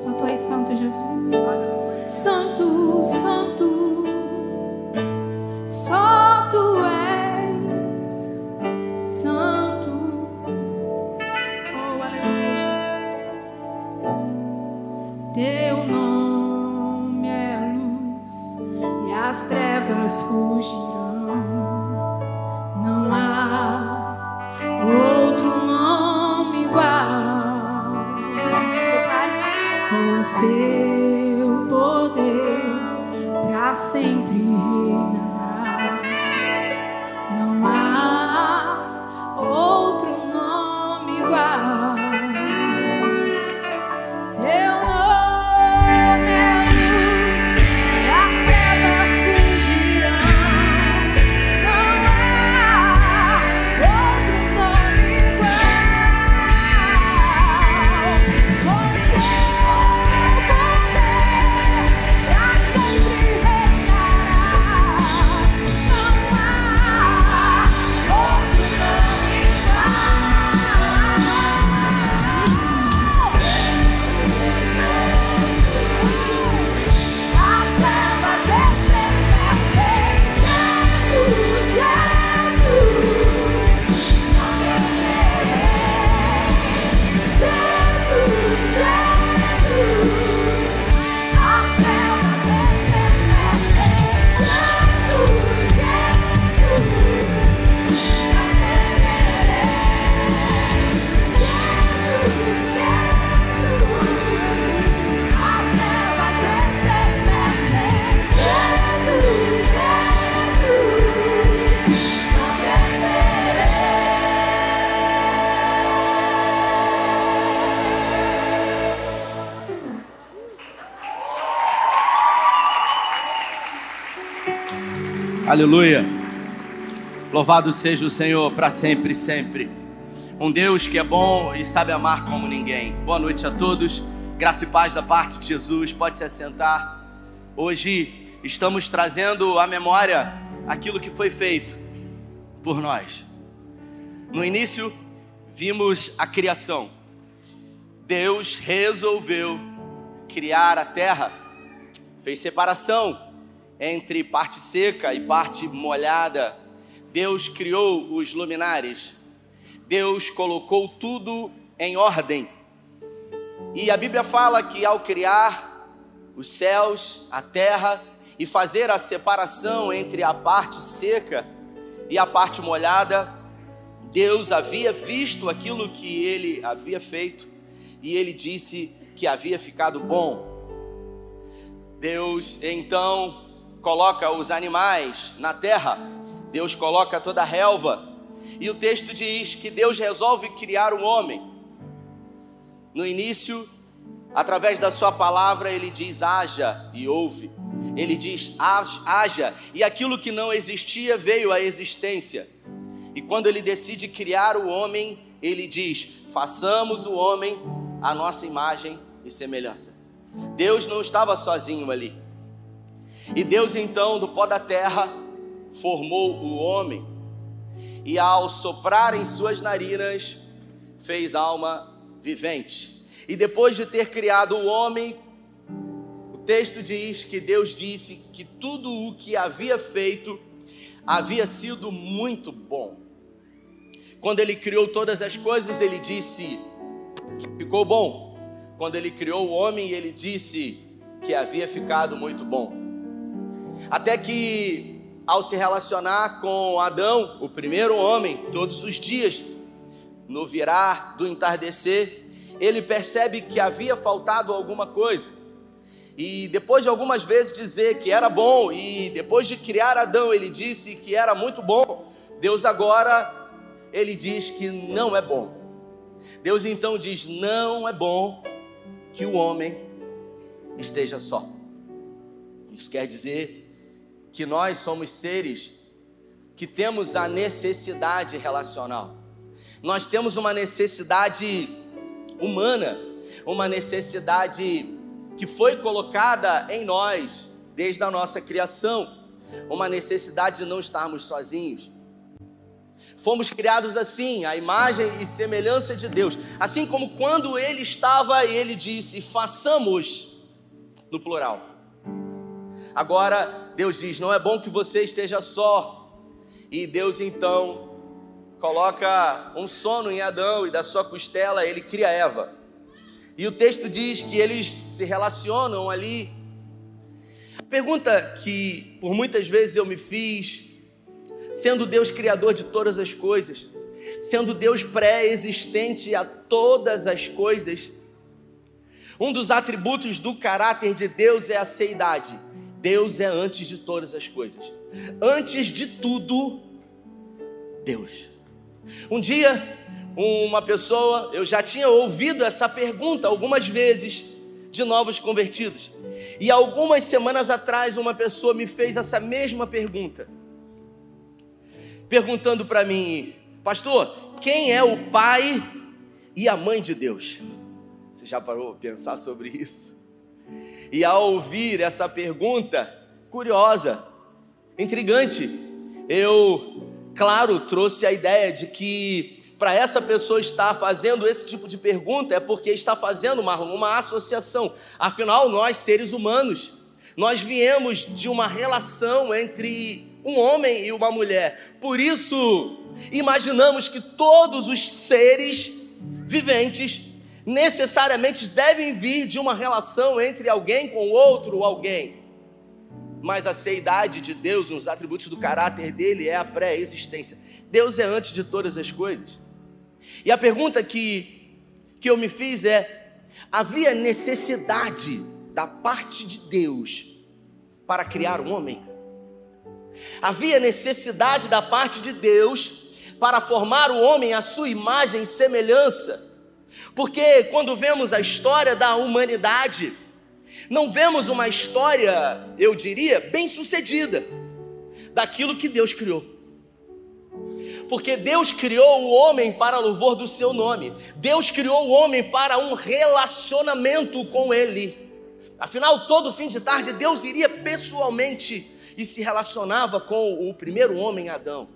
Só tu és santo, Jesus. Santo, santo. Aleluia. Louvado seja o Senhor para sempre sempre. Um Deus que é bom e sabe amar como ninguém. Boa noite a todos. Graça e paz da parte de Jesus. Pode se assentar. Hoje estamos trazendo à memória aquilo que foi feito por nós. No início, vimos a criação. Deus resolveu criar a terra, fez separação entre parte seca e parte molhada. Deus criou os luminares. Deus colocou tudo em ordem. E a Bíblia fala que ao criar os céus, a terra e fazer a separação entre a parte seca e a parte molhada, Deus havia visto aquilo que ele havia feito e ele disse que havia ficado bom. Deus então coloca os animais na terra, Deus coloca toda a relva, e o texto diz que Deus resolve criar o homem. No início, através da sua palavra, ele diz: haja e ouve. Ele diz: haja, e aquilo que não existia veio à existência. E quando ele decide criar o homem, ele diz: façamos o homem à nossa imagem e semelhança. Deus não estava sozinho ali. E Deus então, do pó da terra, formou o homem, e ao soprar em suas narinas, fez alma vivente. E depois de ter criado o homem, o texto diz que Deus disse que tudo o que havia feito havia sido muito bom. Quando ele criou todas as coisas, ele disse que ficou bom. Quando ele criou o homem, ele disse que havia ficado muito bom. Até que, ao se relacionar com Adão, o primeiro homem, todos os dias, no virar do entardecer, ele percebe que havia faltado alguma coisa. E depois de algumas vezes dizer que era bom, e depois de criar Adão, ele disse que era muito bom, Deus agora, ele diz que não é bom. Deus então diz: não é bom que o homem esteja só. Isso quer dizer que nós somos seres que temos a necessidade relacional. Nós temos uma necessidade humana, uma necessidade que foi colocada em nós desde a nossa criação, uma necessidade de não estarmos sozinhos. Fomos criados assim, a imagem e semelhança de Deus. Assim como quando ele estava, ele disse: façamos, no plural. Agora, Deus diz: não é bom que você esteja só. E Deus então coloca um sono em Adão e da sua costela ele cria Eva. E o texto diz que eles se relacionam ali. Pergunta que por muitas vezes eu me fiz sendo Deus criador de todas as coisas, sendo Deus pré-existente a todas as coisas. Um dos atributos do caráter de Deus é a seidade. Deus é antes de todas as coisas. Antes de tudo, Deus. Um dia, uma pessoa, eu já tinha ouvido essa pergunta algumas vezes de novos convertidos. E algumas semanas atrás, uma pessoa me fez essa mesma pergunta perguntando para mim, pastor, quem é o pai e a mãe de Deus? Você já parou para pensar sobre isso? E ao ouvir essa pergunta, curiosa, intrigante, eu, claro, trouxe a ideia de que para essa pessoa estar fazendo esse tipo de pergunta é porque está fazendo uma, associação. Afinal, nós, seres humanos, nós viemos de uma relação entre um homem e uma mulher. Por isso, imaginamos que todos os seres viventes necessariamente devem vir de uma relação entre alguém com outro alguém. Mas a seidade de Deus, os atributos do caráter dele é a pré-existência. Deus é antes de todas as coisas. E a pergunta que, que eu me fiz é: havia necessidade da parte de Deus para criar um homem? Havia necessidade da parte de Deus para formar o homem à sua imagem e semelhança. Porque quando vemos a história da humanidade, não vemos uma história, eu diria, bem sucedida daquilo que Deus criou. Porque Deus criou o homem para louvor do seu nome. Deus criou o homem para um relacionamento com ele. Afinal, todo fim de tarde Deus iria pessoalmente e se relacionava com o primeiro homem Adão.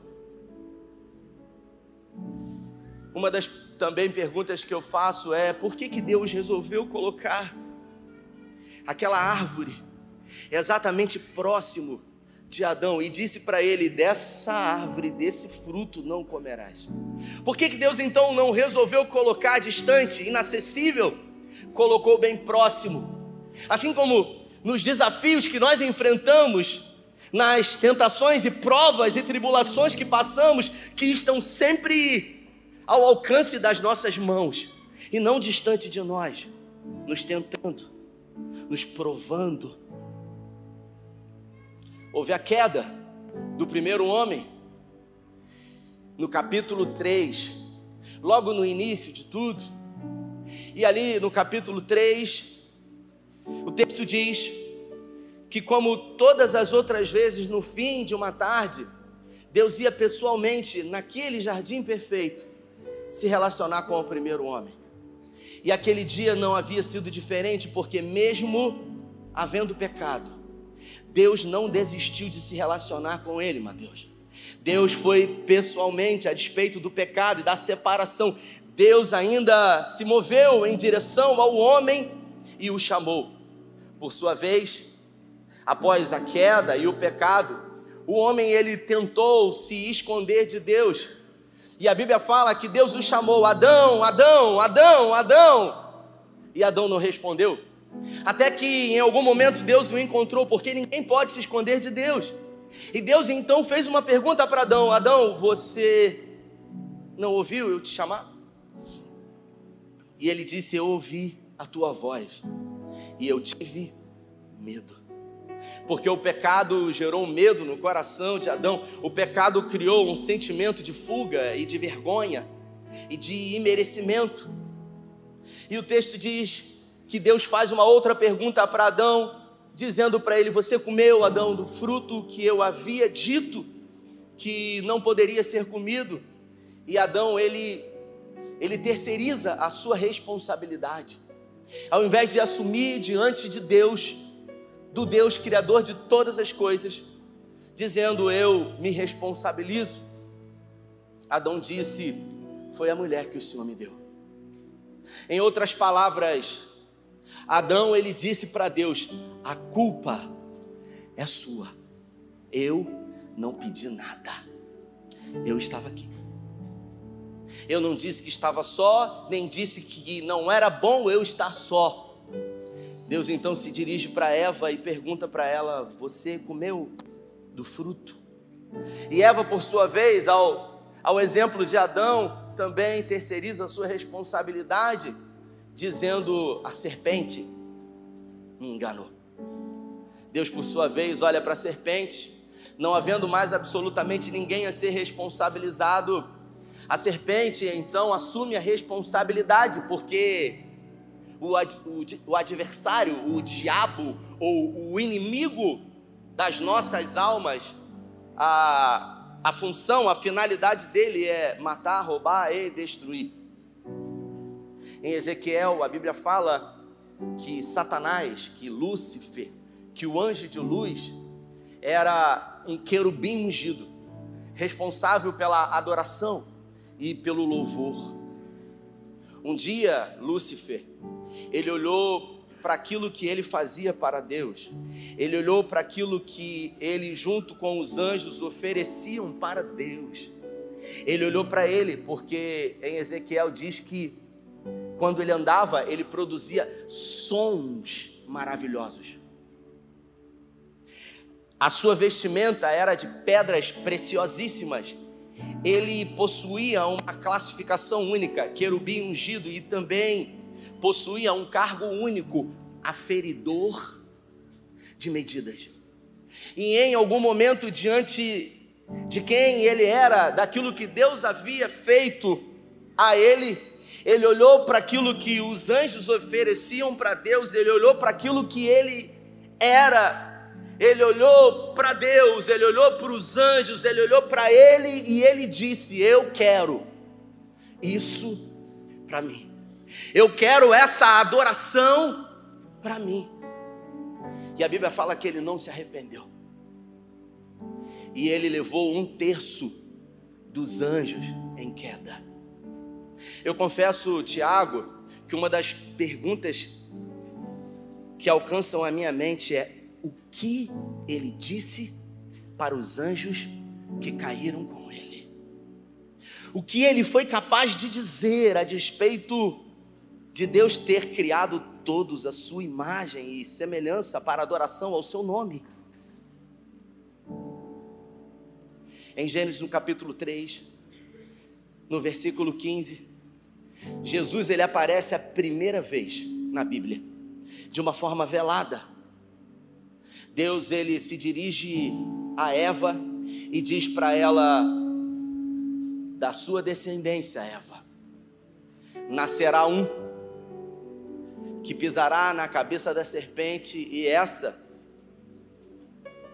Uma das também perguntas que eu faço é: por que, que Deus resolveu colocar aquela árvore exatamente próximo de Adão e disse para ele: dessa árvore, desse fruto não comerás? Por que, que Deus então não resolveu colocar distante, inacessível, colocou bem próximo? Assim como nos desafios que nós enfrentamos, nas tentações e provas e tribulações que passamos, que estão sempre ao alcance das nossas mãos e não distante de nós, nos tentando, nos provando. Houve a queda do primeiro homem, no capítulo 3, logo no início de tudo, e ali no capítulo 3, o texto diz que, como todas as outras vezes, no fim de uma tarde, Deus ia pessoalmente, naquele jardim perfeito, se relacionar com o primeiro homem. E aquele dia não havia sido diferente, porque, mesmo havendo pecado, Deus não desistiu de se relacionar com ele, Mateus. Deus foi pessoalmente, a despeito do pecado e da separação, Deus ainda se moveu em direção ao homem e o chamou. Por sua vez, após a queda e o pecado, o homem ele tentou se esconder de Deus. E a Bíblia fala que Deus o chamou: Adão, Adão, Adão, Adão. E Adão não respondeu. Até que em algum momento Deus o encontrou, porque ninguém pode se esconder de Deus. E Deus então fez uma pergunta para Adão: Adão, você não ouviu eu te chamar? E ele disse: Eu ouvi a tua voz e eu tive medo porque o pecado gerou medo no coração de Adão, o pecado criou um sentimento de fuga e de vergonha e de imerecimento. E o texto diz que Deus faz uma outra pergunta para Adão, dizendo para ele: Você comeu, Adão, do fruto que eu havia dito que não poderia ser comido? E Adão, ele, ele terceiriza a sua responsabilidade. Ao invés de assumir diante de Deus do Deus Criador de todas as coisas, dizendo: Eu me responsabilizo. Adão disse: Foi a mulher que o Senhor me deu. Em outras palavras, Adão ele disse para Deus: A culpa é sua. Eu não pedi nada. Eu estava aqui. Eu não disse que estava só, nem disse que não era bom eu estar só. Deus então se dirige para Eva e pergunta para ela: Você comeu do fruto? E Eva, por sua vez, ao, ao exemplo de Adão, também terceiriza a sua responsabilidade, dizendo: A serpente me enganou. Deus, por sua vez, olha para a serpente, não havendo mais absolutamente ninguém a ser responsabilizado. A serpente então assume a responsabilidade, porque o, ad, o, o adversário, o diabo ou o inimigo das nossas almas, a, a função, a finalidade dele é matar, roubar e destruir. Em Ezequiel, a Bíblia fala que Satanás, que Lúcifer, que o anjo de luz era um querubim ungido, responsável pela adoração e pelo louvor. Um dia, Lúcifer, ele olhou para aquilo que ele fazia para Deus, ele olhou para aquilo que ele, junto com os anjos, ofereciam para Deus. Ele olhou para ele, porque em Ezequiel diz que quando ele andava, ele produzia sons maravilhosos. A sua vestimenta era de pedras preciosíssimas. Ele possuía uma classificação única, querubim ungido, e também possuía um cargo único, aferidor de medidas. E em algum momento, diante de quem ele era, daquilo que Deus havia feito a ele, ele olhou para aquilo que os anjos ofereciam para Deus, ele olhou para aquilo que ele era ele olhou para Deus, ele olhou para os anjos, ele olhou para ele e ele disse: Eu quero isso para mim. Eu quero essa adoração para mim. E a Bíblia fala que ele não se arrependeu. E ele levou um terço dos anjos em queda. Eu confesso, Tiago, que uma das perguntas que alcançam a minha mente é: o que ele disse para os anjos que caíram com ele. O que ele foi capaz de dizer a despeito de Deus ter criado todos a sua imagem e semelhança para adoração ao seu nome. Em Gênesis no capítulo 3, no versículo 15, Jesus ele aparece a primeira vez na Bíblia, de uma forma velada Deus ele se dirige a Eva e diz para ela: da sua descendência, Eva, nascerá um que pisará na cabeça da serpente e essa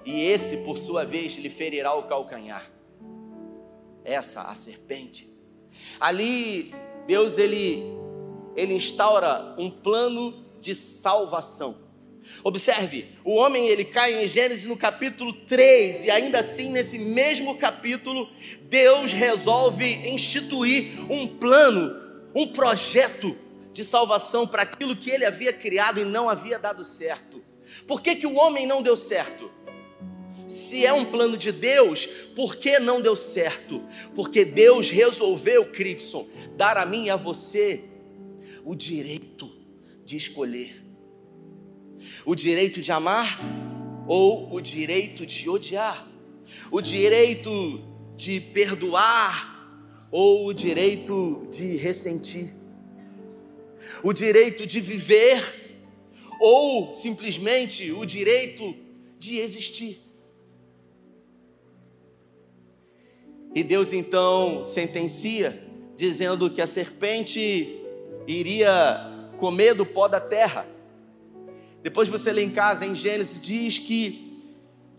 e esse por sua vez lhe ferirá o calcanhar. Essa a serpente. Ali Deus ele ele instaura um plano de salvação Observe, o homem ele cai em Gênesis no capítulo 3 e ainda assim nesse mesmo capítulo Deus resolve instituir um plano, um projeto de salvação para aquilo que ele havia criado e não havia dado certo. Por que, que o homem não deu certo? Se é um plano de Deus, por que não deu certo? Porque Deus resolveu, Crivson, dar a mim e a você o direito de escolher o direito de amar ou o direito de odiar, o direito de perdoar ou o direito de ressentir, o direito de viver ou simplesmente o direito de existir. E Deus então sentencia, dizendo que a serpente iria comer do pó da terra depois você lê em casa, em Gênesis, diz que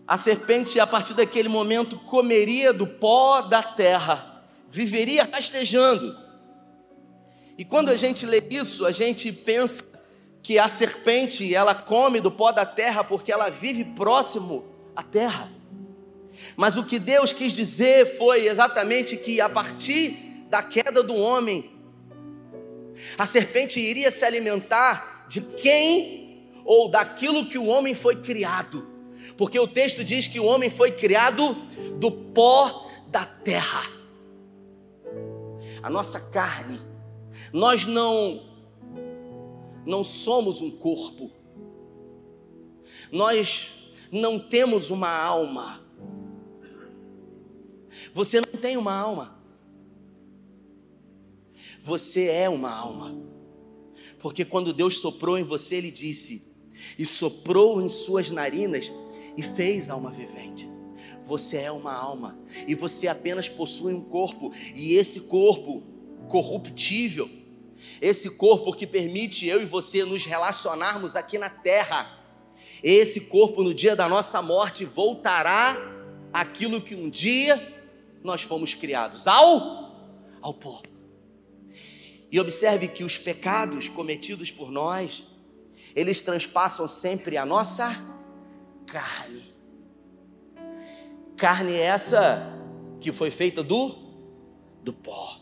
a serpente, a partir daquele momento, comeria do pó da terra, viveria rastejando. E quando a gente lê isso, a gente pensa que a serpente, ela come do pó da terra porque ela vive próximo à terra. Mas o que Deus quis dizer foi exatamente que a partir da queda do homem, a serpente iria se alimentar de quem ou daquilo que o homem foi criado. Porque o texto diz que o homem foi criado do pó da terra. A nossa carne, nós não não somos um corpo. Nós não temos uma alma. Você não tem uma alma. Você é uma alma. Porque quando Deus soprou em você, Ele disse: e soprou em suas narinas e fez alma vivente. Você é uma alma e você apenas possui um corpo, e esse corpo corruptível, esse corpo que permite eu e você nos relacionarmos aqui na terra, esse corpo no dia da nossa morte voltará aquilo que um dia nós fomos criados, ao ao pó. E observe que os pecados cometidos por nós, eles transpassam sempre a nossa carne. Carne essa que foi feita do do pó.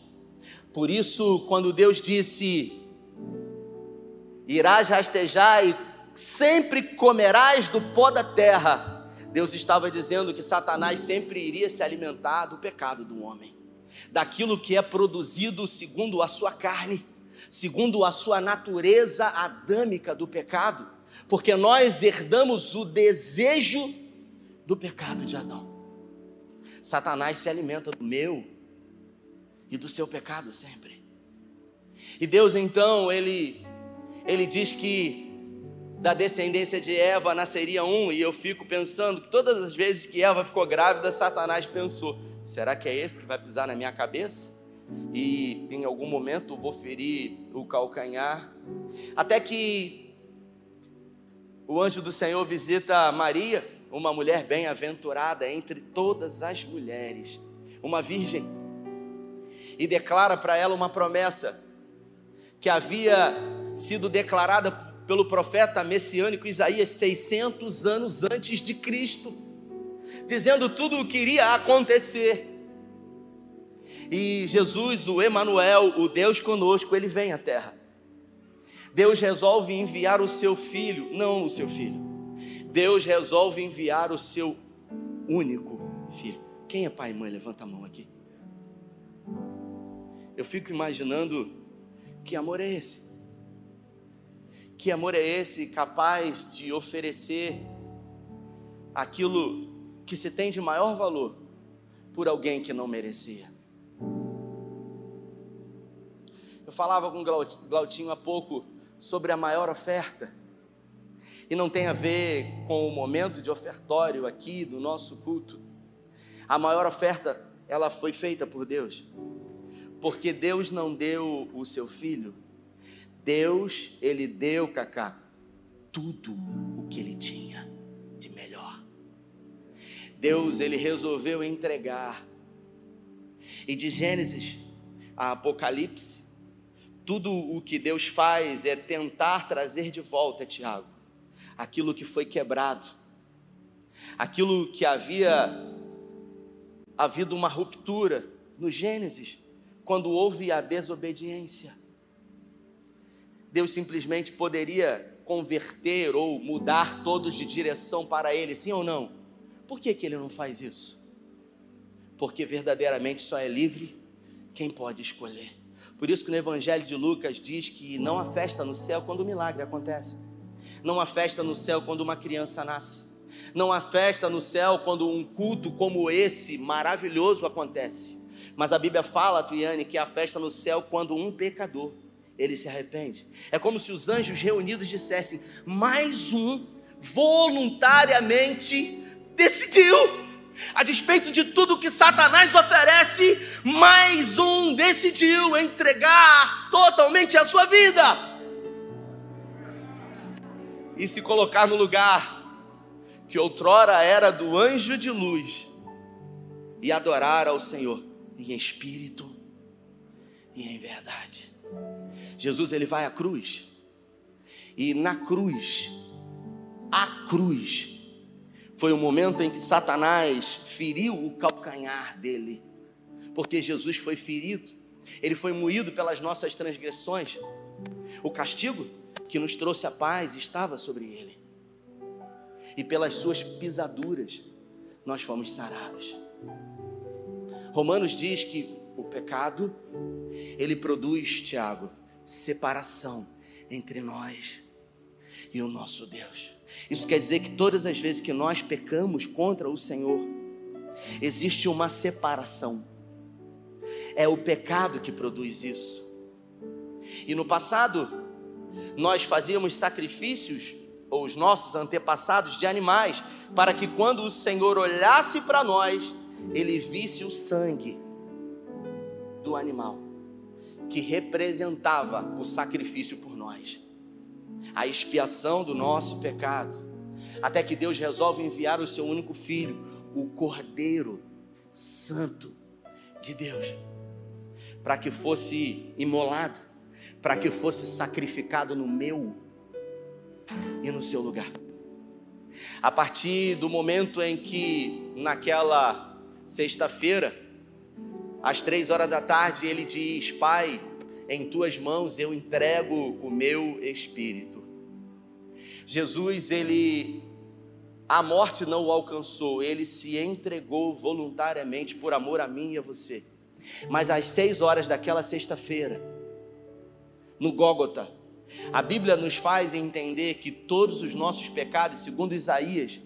Por isso, quando Deus disse: Irás rastejar e sempre comerás do pó da terra, Deus estava dizendo que Satanás sempre iria se alimentar do pecado do homem, daquilo que é produzido segundo a sua carne segundo a sua natureza adâmica do pecado, porque nós herdamos o desejo do pecado de Adão. Satanás se alimenta do meu e do seu pecado sempre. E Deus então, ele ele diz que da descendência de Eva nasceria um, e eu fico pensando que todas as vezes que Eva ficou grávida, Satanás pensou: será que é esse que vai pisar na minha cabeça? E em algum momento vou ferir o calcanhar. Até que o anjo do Senhor visita Maria, uma mulher bem-aventurada entre todas as mulheres, uma virgem, e declara para ela uma promessa que havia sido declarada pelo profeta messiânico Isaías 600 anos antes de Cristo, dizendo tudo o que iria acontecer. E Jesus, o Emanuel, o Deus conosco, ele vem à terra. Deus resolve enviar o seu filho, não o seu filho. Deus resolve enviar o seu único filho. Quem é pai e mãe? Levanta a mão aqui. Eu fico imaginando que amor é esse? Que amor é esse capaz de oferecer aquilo que se tem de maior valor por alguém que não merecia? Eu falava com o Glautinho há pouco sobre a maior oferta. E não tem a ver com o momento de ofertório aqui do nosso culto. A maior oferta, ela foi feita por Deus. Porque Deus não deu o seu filho. Deus, ele deu, Cacá, tudo o que ele tinha de melhor. Deus, ele resolveu entregar. E de Gênesis a Apocalipse, tudo o que Deus faz é tentar trazer de volta, Tiago, aquilo que foi quebrado, aquilo que havia havido uma ruptura no Gênesis, quando houve a desobediência. Deus simplesmente poderia converter ou mudar todos de direção para Ele, sim ou não? Por que, que Ele não faz isso? Porque verdadeiramente só é livre quem pode escolher. Por isso que no Evangelho de Lucas diz que não há festa no céu quando o milagre acontece. Não há festa no céu quando uma criança nasce. Não há festa no céu quando um culto como esse maravilhoso acontece. Mas a Bíblia fala, Tuiane, que há festa no céu quando um pecador ele se arrepende. É como se os anjos reunidos dissessem: mais um voluntariamente decidiu a despeito de tudo que Satanás oferece, mais um decidiu entregar totalmente a sua vida e se colocar no lugar que outrora era do anjo de luz e adorar ao Senhor em espírito e em verdade. Jesus ele vai à cruz e na cruz, a cruz foi o momento em que Satanás feriu o calcanhar dele, porque Jesus foi ferido, ele foi moído pelas nossas transgressões. O castigo que nos trouxe a paz estava sobre ele, e pelas suas pisaduras nós fomos sarados. Romanos diz que o pecado ele produz, Tiago, separação entre nós e o nosso Deus. Isso quer dizer que todas as vezes que nós pecamos contra o Senhor, existe uma separação. É o pecado que produz isso. E no passado, nós fazíamos sacrifícios, ou os nossos antepassados, de animais, para que quando o Senhor olhasse para nós, ele visse o sangue do animal, que representava o sacrifício por nós a expiação do nosso pecado, até que Deus resolve enviar o seu único filho, o Cordeiro Santo de Deus, para que fosse imolado, para que fosse sacrificado no meu e no seu lugar. A partir do momento em que, naquela sexta-feira, às três horas da tarde, ele diz: Pai, em tuas mãos eu entrego o meu espírito. Jesus, ele a morte não o alcançou, ele se entregou voluntariamente por amor a mim e a você. Mas às seis horas daquela sexta-feira, no Gólgota, a Bíblia nos faz entender que todos os nossos pecados, segundo Isaías,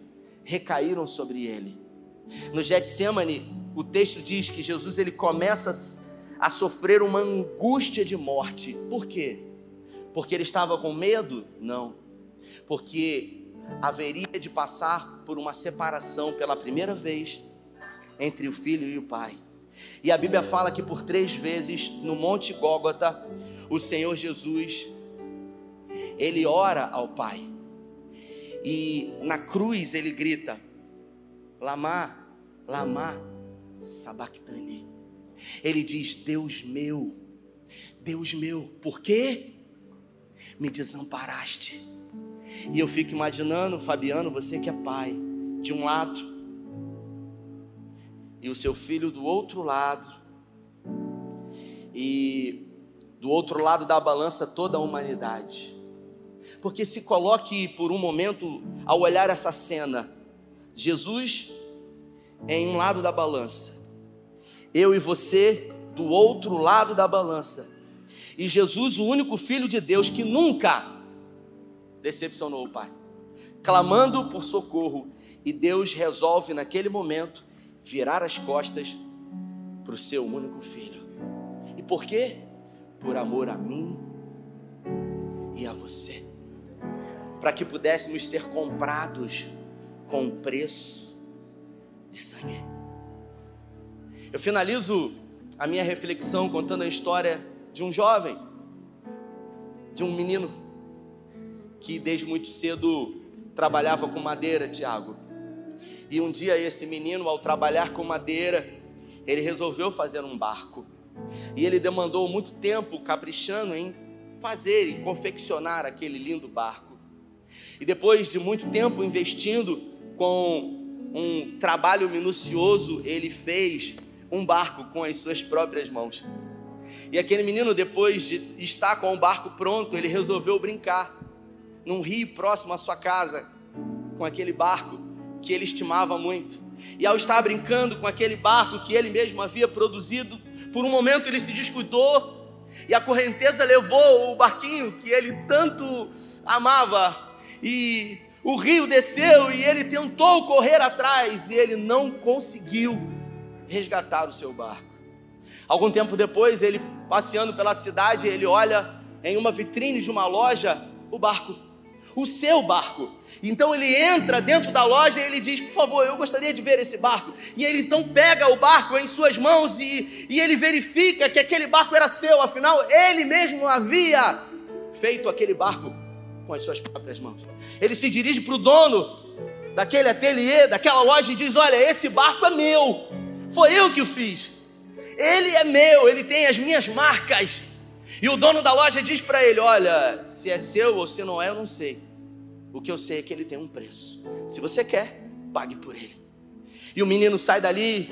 recaíram sobre ele. No Getsemane, o texto diz que Jesus ele começa a sofrer uma angústia de morte. Por quê? Porque ele estava com medo? Não. Porque haveria de passar por uma separação pela primeira vez entre o filho e o pai. E a Bíblia fala que por três vezes no Monte Gólgota, o Senhor Jesus, ele ora ao Pai. E na cruz ele grita: Lama, Lama, Sabactani. Ele diz: Deus meu, Deus meu, por quê? Me desamparaste. E eu fico imaginando, Fabiano, você que é pai, de um lado, e o seu filho do outro lado, e do outro lado da balança toda a humanidade. Porque se coloque por um momento, ao olhar essa cena, Jesus em um lado da balança eu e você do outro lado da balança. E Jesus, o único filho de Deus que nunca decepcionou o Pai, clamando por socorro, e Deus resolve naquele momento virar as costas para o seu único filho. E por quê? Por amor a mim e a você, para que pudéssemos ser comprados com preço de sangue. Eu finalizo a minha reflexão contando a história de um jovem, de um menino que desde muito cedo trabalhava com madeira, Tiago. E um dia esse menino, ao trabalhar com madeira, ele resolveu fazer um barco. E ele demandou muito tempo caprichando em fazer e confeccionar aquele lindo barco. E depois de muito tempo investindo com um trabalho minucioso, ele fez um barco com as suas próprias mãos. E aquele menino, depois de estar com o barco pronto, ele resolveu brincar num rio próximo à sua casa com aquele barco que ele estimava muito. E ao estar brincando com aquele barco que ele mesmo havia produzido, por um momento ele se descuidou e a correnteza levou o barquinho que ele tanto amava e o rio desceu e ele tentou correr atrás e ele não conseguiu resgatar o seu barco. Algum tempo depois, ele passeando pela cidade, ele olha em uma vitrine de uma loja o barco, o seu barco. Então ele entra dentro da loja e ele diz: Por favor, eu gostaria de ver esse barco. E ele então pega o barco em suas mãos e, e ele verifica que aquele barco era seu, afinal, ele mesmo havia feito aquele barco com as suas próprias mãos. Ele se dirige para o dono daquele ateliê, daquela loja e diz: Olha, esse barco é meu. Foi eu que o fiz. Ele é meu, ele tem as minhas marcas. E o dono da loja diz para ele: Olha, se é seu ou se não é, eu não sei. O que eu sei é que ele tem um preço. Se você quer, pague por ele. E o menino sai dali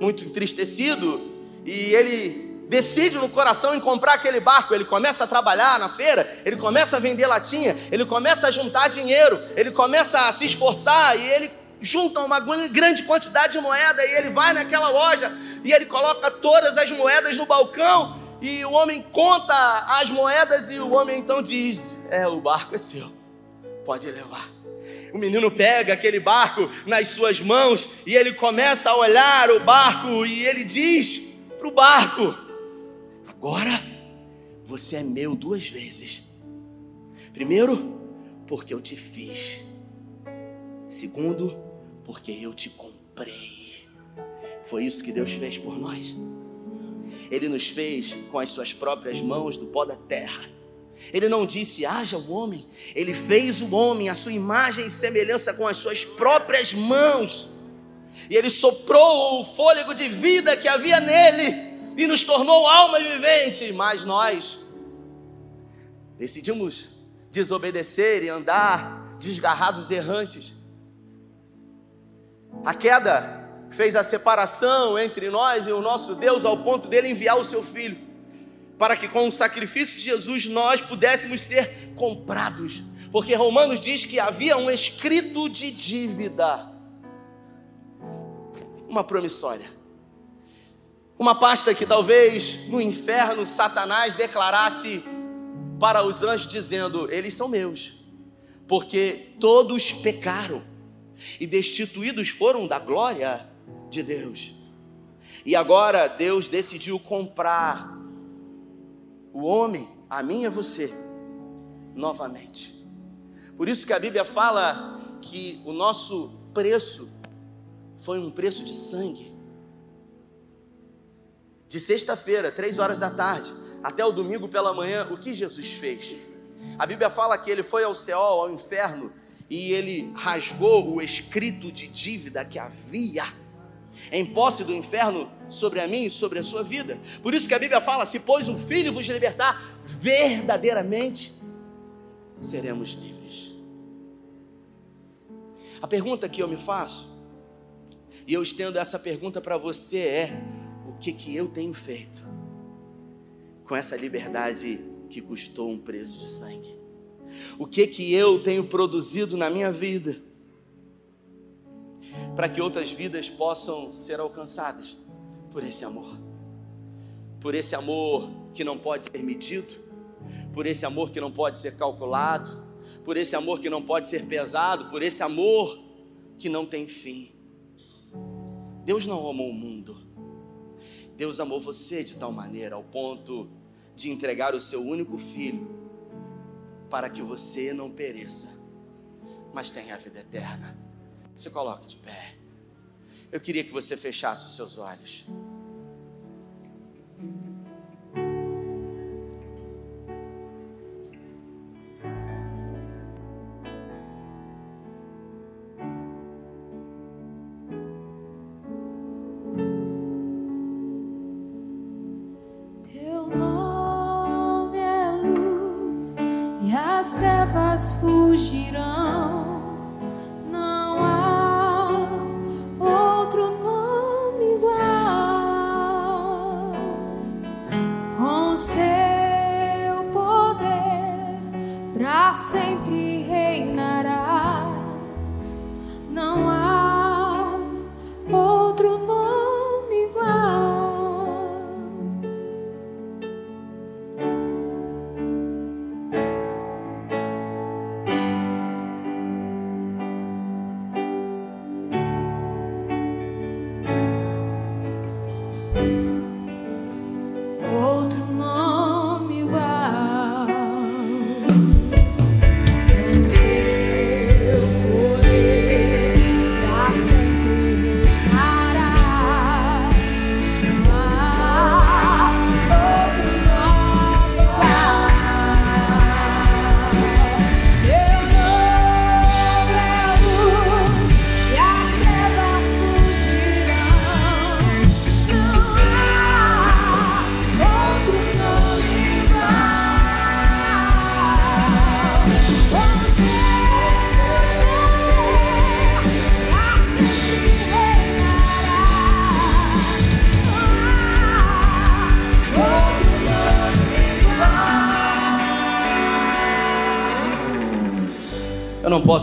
muito entristecido e ele decide no coração em comprar aquele barco, ele começa a trabalhar na feira, ele começa a vender latinha, ele começa a juntar dinheiro, ele começa a se esforçar e ele junta uma grande quantidade de moeda e ele vai naquela loja e ele coloca todas as moedas no balcão e o homem conta as moedas e o homem então diz: "É, o barco é seu. Pode levar". O menino pega aquele barco nas suas mãos e ele começa a olhar o barco e ele diz para o barco: Agora você é meu duas vezes. Primeiro, porque eu te fiz. Segundo, porque eu te comprei. Foi isso que Deus fez por nós. Ele nos fez com as suas próprias mãos do pó da terra. Ele não disse, haja o homem. Ele fez o homem, a sua imagem e semelhança com as suas próprias mãos. E ele soprou o fôlego de vida que havia nele e nos tornou alma vivente, mas nós decidimos desobedecer e andar desgarrados errantes. A queda fez a separação entre nós e o nosso Deus ao ponto dele enviar o seu filho, para que com o sacrifício de Jesus nós pudéssemos ser comprados, porque Romanos diz que havia um escrito de dívida, uma promissória. Uma pasta que talvez no inferno Satanás declarasse para os anjos, dizendo: Eles são meus, porque todos pecaram e destituídos foram da glória de Deus. E agora Deus decidiu comprar o homem, a mim e você, novamente. Por isso que a Bíblia fala que o nosso preço foi um preço de sangue de sexta-feira, três horas da tarde, até o domingo pela manhã, o que Jesus fez? A Bíblia fala que ele foi ao céu, ao inferno, e ele rasgou o escrito de dívida que havia em posse do inferno sobre a mim e sobre a sua vida. Por isso que a Bíblia fala: se pois o Filho vos libertar, verdadeiramente seremos livres. A pergunta que eu me faço, e eu estendo essa pergunta para você é: o que que eu tenho feito com essa liberdade que custou um preço de sangue? O que que eu tenho produzido na minha vida para que outras vidas possam ser alcançadas por esse amor? Por esse amor que não pode ser medido, por esse amor que não pode ser calculado, por esse amor que não pode ser pesado, por esse amor que não tem fim. Deus não amou o mundo Deus amou você de tal maneira ao ponto de entregar o seu único filho para que você não pereça, mas tenha a vida eterna. Se coloque de pé. Eu queria que você fechasse os seus olhos. trevas fugirão.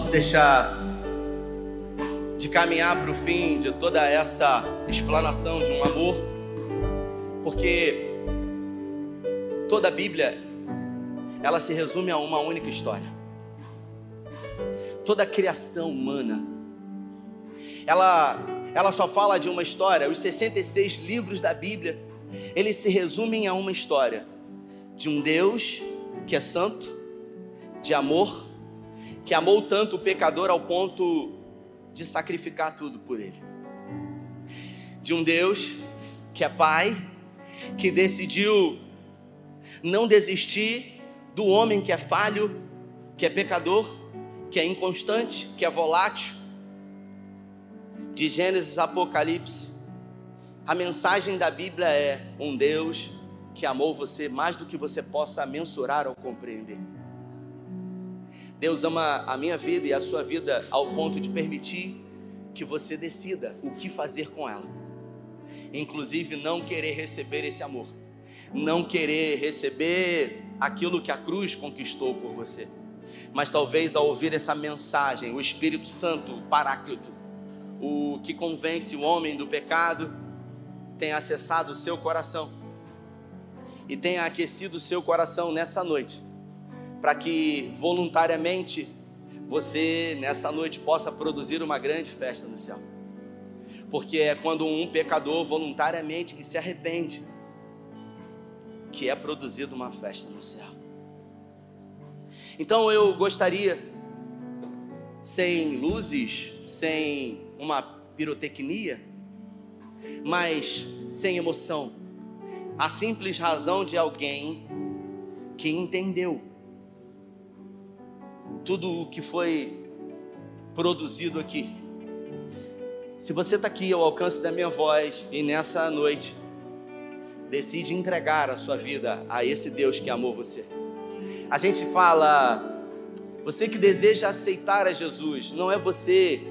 Posso deixar de caminhar para o fim de toda essa explanação de um amor, porque toda a Bíblia ela se resume a uma única história. Toda a criação humana ela ela só fala de uma história, os 66 livros da Bíblia, eles se resumem a uma história. De um Deus que é santo, de amor, que amou tanto o pecador ao ponto de sacrificar tudo por ele. De um Deus que é Pai, que decidiu não desistir do homem que é falho, que é pecador, que é inconstante, que é volátil. De Gênesis a Apocalipse, a mensagem da Bíblia é um Deus que amou você mais do que você possa mensurar ou compreender. Deus ama a minha vida e a sua vida ao ponto de permitir que você decida o que fazer com ela. Inclusive, não querer receber esse amor, não querer receber aquilo que a cruz conquistou por você. Mas talvez ao ouvir essa mensagem, o Espírito Santo, o Paráclito, o que convence o homem do pecado, tenha acessado o seu coração e tenha aquecido o seu coração nessa noite para que voluntariamente você nessa noite possa produzir uma grande festa no céu. Porque é quando um pecador voluntariamente que se arrepende que é produzida uma festa no céu. Então eu gostaria sem luzes, sem uma pirotecnia, mas sem emoção, a simples razão de alguém que entendeu tudo o que foi produzido aqui. Se você está aqui ao alcance da minha voz e nessa noite decide entregar a sua vida a esse Deus que amou você. A gente fala, você que deseja aceitar a Jesus, não é você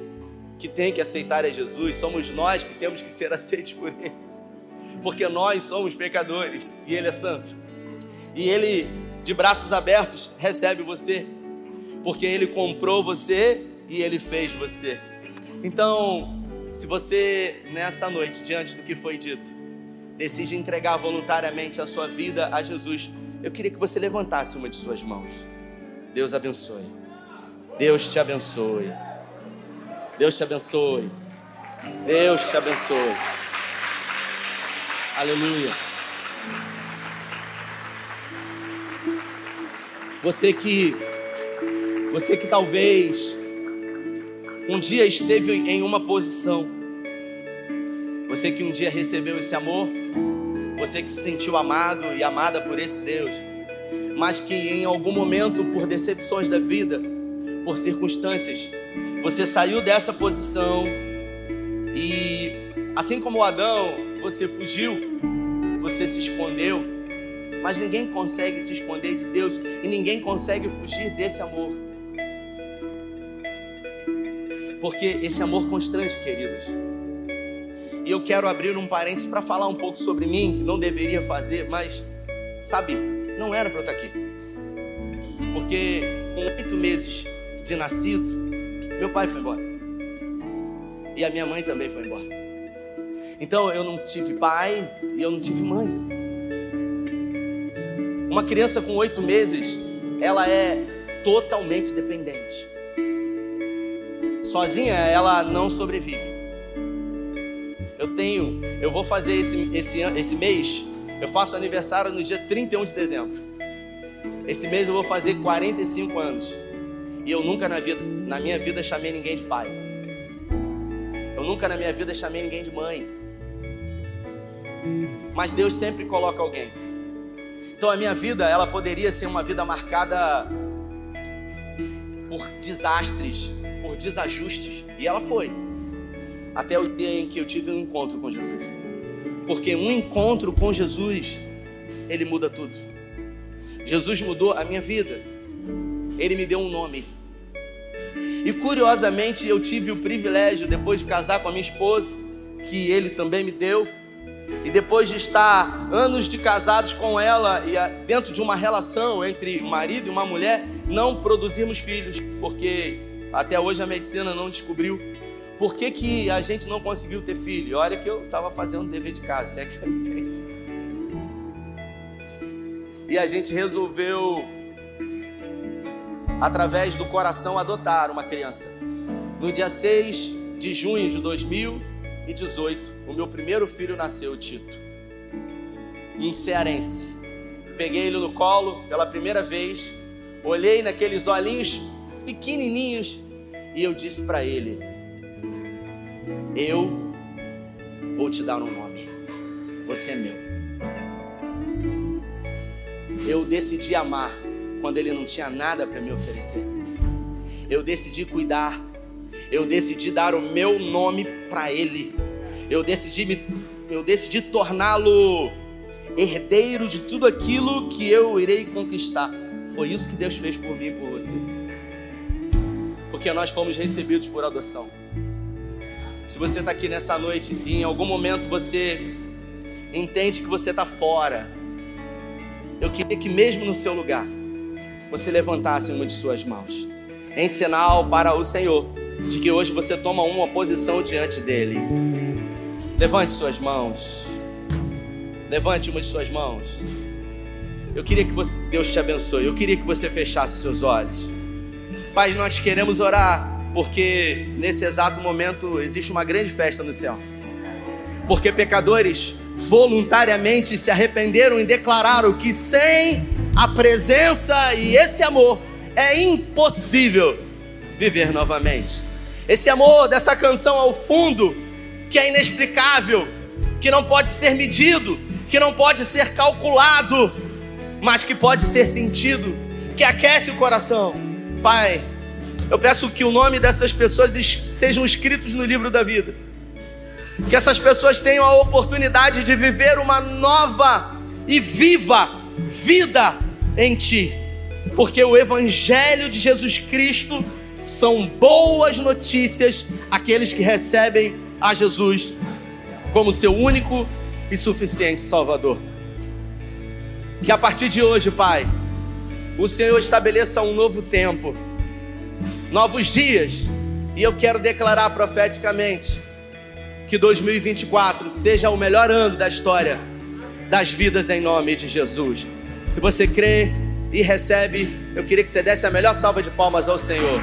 que tem que aceitar a Jesus, somos nós que temos que ser aceitos por Ele, porque nós somos pecadores e Ele é santo, e Ele, de braços abertos, recebe você porque Ele comprou você e Ele fez você. Então, se você nessa noite, diante do que foi dito, decide entregar voluntariamente a sua vida a Jesus, eu queria que você levantasse uma de suas mãos. Deus abençoe. Deus te abençoe. Deus te abençoe. Deus te abençoe. Aleluia. Você que você que talvez um dia esteve em uma posição, você que um dia recebeu esse amor, você que se sentiu amado e amada por esse Deus, mas que em algum momento, por decepções da vida, por circunstâncias, você saiu dessa posição. E, assim como Adão, você fugiu, você se escondeu, mas ninguém consegue se esconder de Deus. E ninguém consegue fugir desse amor porque esse amor constrange, queridos. E eu quero abrir um parênteses para falar um pouco sobre mim, que não deveria fazer, mas, sabe, não era para eu estar aqui. Porque com oito meses de nascido, meu pai foi embora. E a minha mãe também foi embora. Então eu não tive pai e eu não tive mãe. Uma criança com oito meses, ela é totalmente dependente sozinha ela não sobrevive. Eu tenho, eu vou fazer esse, esse, esse mês, eu faço aniversário no dia 31 de dezembro. Esse mês eu vou fazer 45 anos. E eu nunca na, vida, na minha vida chamei ninguém de pai. Eu nunca na minha vida chamei ninguém de mãe. Mas Deus sempre coloca alguém. Então a minha vida, ela poderia ser uma vida marcada por desastres, por desajustes. E ela foi. Até o dia em que eu tive um encontro com Jesus. Porque um encontro com Jesus, ele muda tudo. Jesus mudou a minha vida. Ele me deu um nome. E curiosamente eu tive o privilégio, depois de casar com a minha esposa, que ele também me deu, e depois de estar anos de casados com ela e dentro de uma relação entre marido e uma mulher, não produzirmos filhos, porque até hoje a medicina não descobriu por que, que a gente não conseguiu ter filho. Olha que eu estava fazendo dever de casa, se é que você me entende. E a gente resolveu, através do coração, adotar uma criança. No dia 6 de junho de 2018, o meu primeiro filho nasceu, Tito. Um cearense. Peguei ele no colo pela primeira vez, olhei naqueles olhinhos pequenininhos e eu disse para ele: Eu vou te dar um nome. Você é meu. Eu decidi amar quando ele não tinha nada para me oferecer. Eu decidi cuidar. Eu decidi dar o meu nome para ele. Eu decidi me, eu decidi torná-lo herdeiro de tudo aquilo que eu irei conquistar. Foi isso que Deus fez por mim e por você. Porque nós fomos recebidos por adoção. Se você está aqui nessa noite e em algum momento você entende que você está fora, eu queria que mesmo no seu lugar, você levantasse uma de suas mãos, em sinal para o Senhor, de que hoje você toma uma posição diante dele. Levante suas mãos. Levante uma de suas mãos. Eu queria que você, Deus te abençoe. Eu queria que você fechasse seus olhos. Pai, nós queremos orar porque nesse exato momento existe uma grande festa no céu. Porque pecadores voluntariamente se arrependeram e declararam que sem a presença e esse amor é impossível viver novamente. Esse amor dessa canção ao fundo, que é inexplicável, que não pode ser medido, que não pode ser calculado, mas que pode ser sentido, que aquece o coração. Pai, eu peço que o nome dessas pessoas sejam escritos no livro da vida que essas pessoas tenham a oportunidade de viver uma nova e viva vida em Ti, porque o Evangelho de Jesus Cristo são boas notícias aqueles que recebem a Jesus como seu único e suficiente Salvador. Que a partir de hoje, Pai, o Senhor estabeleça um novo tempo, novos dias, e eu quero declarar profeticamente que 2024 seja o melhor ano da história das vidas em nome de Jesus. Se você crê e recebe, eu queria que você desse a melhor salva de palmas ao Senhor.